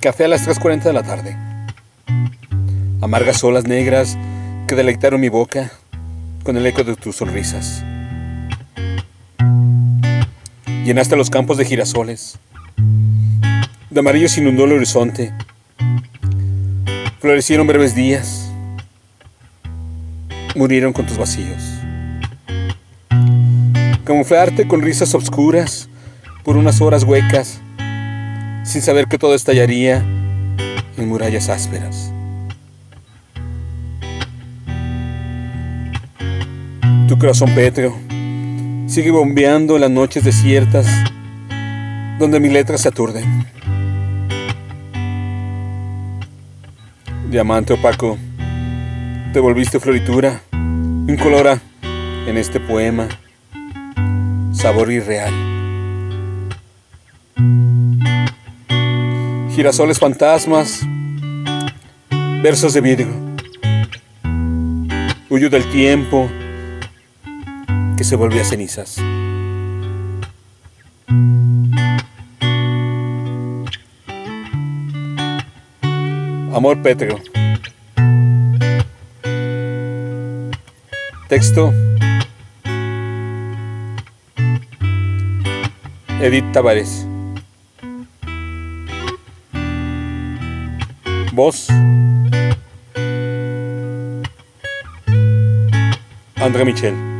Café a las 3.40 de la tarde. Amargas olas negras que deleitaron mi boca con el eco de tus sonrisas. Llenaste los campos de girasoles. De amarillo se inundó el horizonte. Florecieron breves días. Murieron con tus vacíos. Camuflarte con risas obscuras por unas horas huecas, sin saber que todo estallaría en murallas ásperas. Tu corazón pétreo sigue bombeando en las noches desiertas donde mis letras se aturden. Diamante opaco, te volviste floritura, incolora en este poema, sabor irreal. Girasoles fantasmas, versos de vidrio, huyo del tiempo que se volvió a cenizas. Amor pétreo. Texto. Edith Tavares. Voz. André Michel.